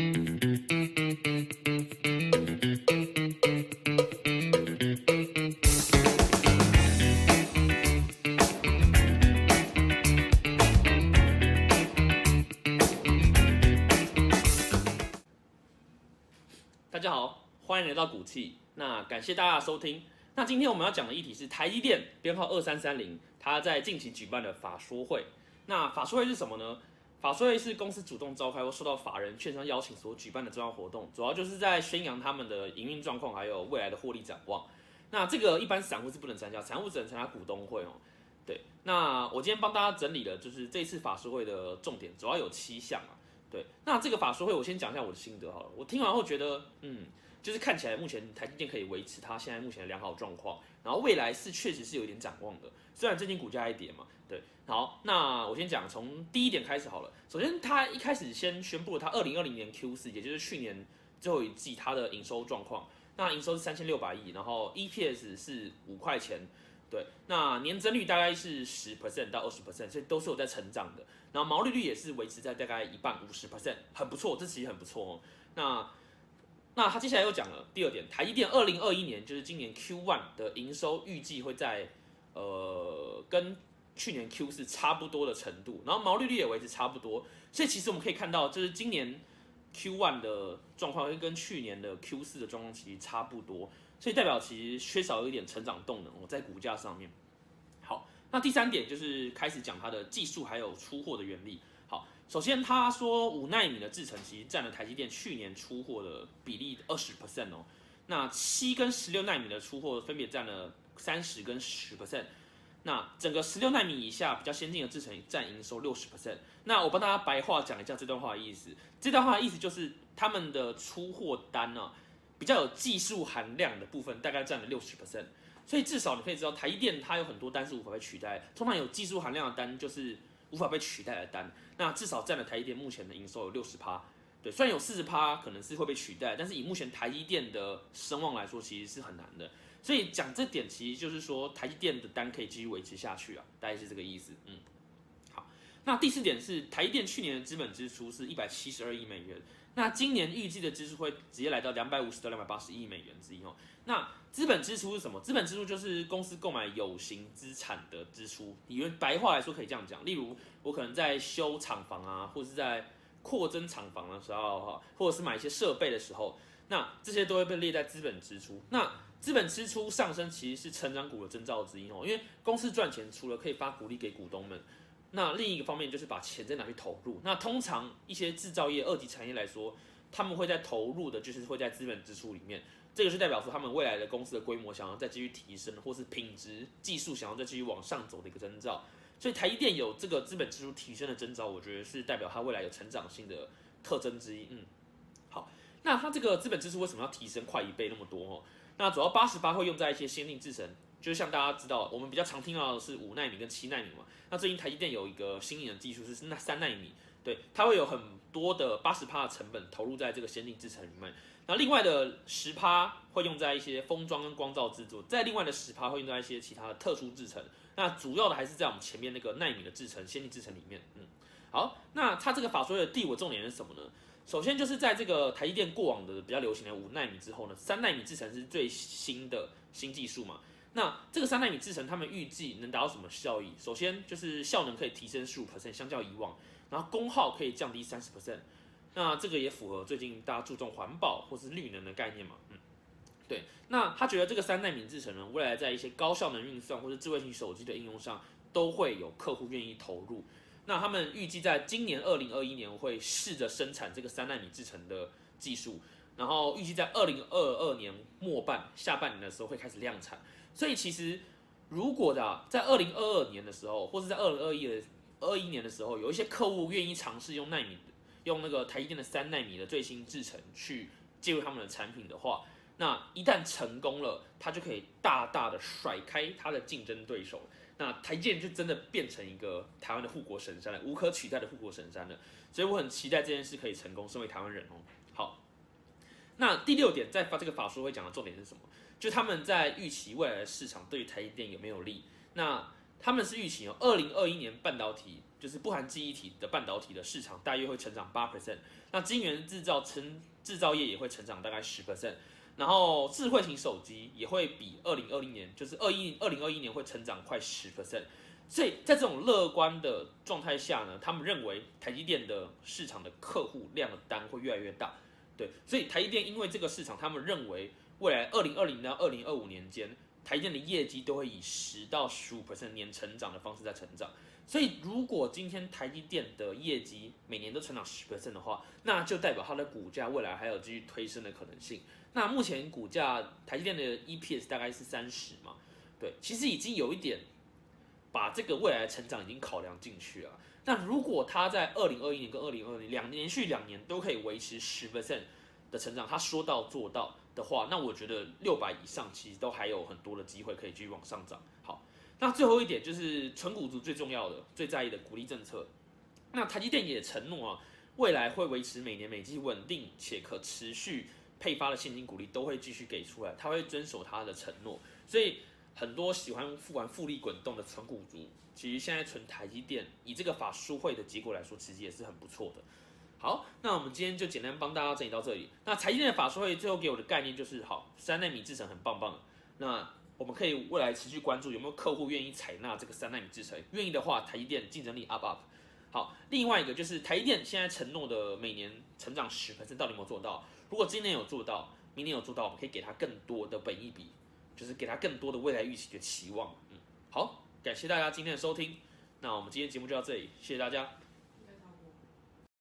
大家好，欢迎来到股气。那感谢大家收听。那今天我们要讲的议题是台积电编号二三三零，它在近期举办的法说会。那法说会是什么呢？法说会是公司主动召开或受到法人券商邀请所举办的重要活动，主要就是在宣扬他们的营运状况，还有未来的获利展望。那这个一般散户是不能参加，散户只能参加股东会哦。对，那我今天帮大家整理了，就是这次法说会的重点，主要有七项啊。对，那这个法说会我先讲一下我的心得好了。我听完后觉得，嗯，就是看起来目前台积电可以维持它现在目前的良好状况，然后未来是确实是有一点展望的。虽然最近股价一跌嘛，对。好，那我先讲从第一点开始好了。首先，它一开始先宣布了它二零二零年 Q 四，也就是去年最后一季它的营收状况。那营收是三千六百亿，然后 EPS 是五块钱。对，那年增率大概是十 percent 到二十 percent，所以都是有在成长的。然后毛利率也是维持在大概一半五十 percent，很不错，这其实很不错哦。那那他接下来又讲了第二点，台积电二零二一年就是今年 Q one 的营收预计会在呃跟去年 Q 四差不多的程度，然后毛利率也维持差不多。所以其实我们可以看到，就是今年 Q one 的状况会跟去年的 Q 四的状况其实差不多。所以代表其实缺少一点成长动能我，在股价上面。好，那第三点就是开始讲它的技术还有出货的原理。首先他说五纳米的制程其实占了台积电去年出货的比例二十 percent 哦。那七跟十六纳米的出货分别占了三十跟十 percent。那整个十六纳米以下比较先进的制程占营收六十 percent。那我帮大家白话讲一下这段话的意思。这段话的意思就是他们的出货单呢。比较有技术含量的部分大概占了六十 percent，所以至少你可以知道台积电它有很多单是无法被取代，通常有技术含量的单就是无法被取代的单，那至少占了台积电目前的营收有六十趴，对，虽然有四十趴可能是会被取代，但是以目前台积电的声望来说，其实是很难的，所以讲这点其实就是说台积电的单可以继续维持下去啊，大概是这个意思，嗯，好，那第四点是台积电去年的资本支出是一百七十二亿美元。那今年预计的支出会直接来到两百五十到两百八十亿美元之一哦。那资本支出是什么？资本支出就是公司购买有形资产的支出。用白话来说可以这样讲，例如我可能在修厂房啊，或是在扩增厂房的时候哈，或者是买一些设备的时候，那这些都会被列在资本支出。那资本支出上升其实是成长股的征兆之一哦，因为公司赚钱除了可以发股利给股东们。那另一个方面就是把钱再拿去投入。那通常一些制造业二级产业来说，他们会在投入的，就是会在资本支出里面。这个是代表说他们未来的公司的规模想要再继续提升，或是品质技术想要再继续往上走的一个征兆。所以台积电有这个资本支出提升的征兆，我觉得是代表它未来有成长性的特征之一。嗯，好，那它这个资本支出为什么要提升快一倍那么多？哦，那主要八十八会用在一些先进制程。就像大家知道，我们比较常听到的是五纳米跟七纳米嘛。那最近台积电有一个新颖的技术是那三纳米，对，它会有很多的八十帕的成本投入在这个先进制程里面。那另外的十帕会用在一些封装跟光照制作，在另外的十帕会用在一些其他的特殊制程。那主要的还是在我们前面那个纳米的制程、先进制程里面。嗯，好，那它这个法说的第五重点是什么呢？首先就是在这个台积电过往的比较流行的五纳米之后呢，三纳米制程是最新的新技术嘛。那这个三纳米制程，他们预计能达到什么效益？首先就是效能可以提升十五 percent，相较以往，然后功耗可以降低三十 percent。那这个也符合最近大家注重环保或是绿能的概念嘛？嗯，对。那他觉得这个三纳米制程呢，未来在一些高效能运算或者智慧型手机的应用上，都会有客户愿意投入。那他们预计在今年二零二一年会试着生产这个三纳米制程的技术，然后预计在二零二二年末半下半年的时候会开始量产。所以其实，如果的在二零二二年的时候，或是在二零二一的二一年的时候，有一些客户愿意尝试用纳米，用那个台积电的三纳米的最新制程去介入他们的产品的话，那一旦成功了，它就可以大大的甩开它的竞争对手，那台积电就真的变成一个台湾的护国神山了，无可取代的护国神山了。所以我很期待这件事可以成功，身为台湾人哦。好，那第六点，在发这个法说会讲的重点是什么？就他们在预期未来的市场对于台积电有没有利？那他们是预期哦，二零二一年半导体就是不含记忆体的半导体的市场大约会成长八 percent，那晶圆制造成制造业也会成长大概十 percent，然后智慧型手机也会比二零二零年就是二一二零二一年会成长快十 percent，所以在这种乐观的状态下呢，他们认为台积电的市场的客户量的单会越来越大，对，所以台积电因为这个市场，他们认为未来二零二零到二零二五年间。台积电的业绩都会以十到十五 percent 年成长的方式在成长，所以如果今天台积电的业绩每年都成长十 percent 的话，那就代表它的股价未来还有继续推升的可能性。那目前股价台积电的 EPS 大概是三十嘛，对，其实已经有一点把这个未来的成长已经考量进去了。那如果它在二零二一年跟二零二零两连续两年都可以维持十 percent 的成长，他说到做到。的话，那我觉得六百以上其实都还有很多的机会可以继续往上涨。好，那最后一点就是纯股族最重要的、最在意的鼓励政策。那台积电也承诺啊，未来会维持每年每季稳定且可持续配发的现金股利都会继续给出来，他会遵守他的承诺。所以很多喜欢玩复利滚动的纯股族，其实现在存台积电，以这个法书会的结果来说，其实也是很不错的。好，那我们今天就简单帮大家整理到这里。那财经的法说会最后给我的概念就是，好，三纳米制程很棒棒。那我们可以未来持续关注有没有客户愿意采纳这个三纳米制程，愿意的话，台积电竞争力 up up。好，另外一个就是台积电现在承诺的每年成长十 percent 到底有没有做到？如果今年有做到，明年有做到，我们可以给他更多的本益比，就是给他更多的未来预期的期望。嗯，好，感谢大家今天的收听。那我们今天节目就到这里，谢谢大家。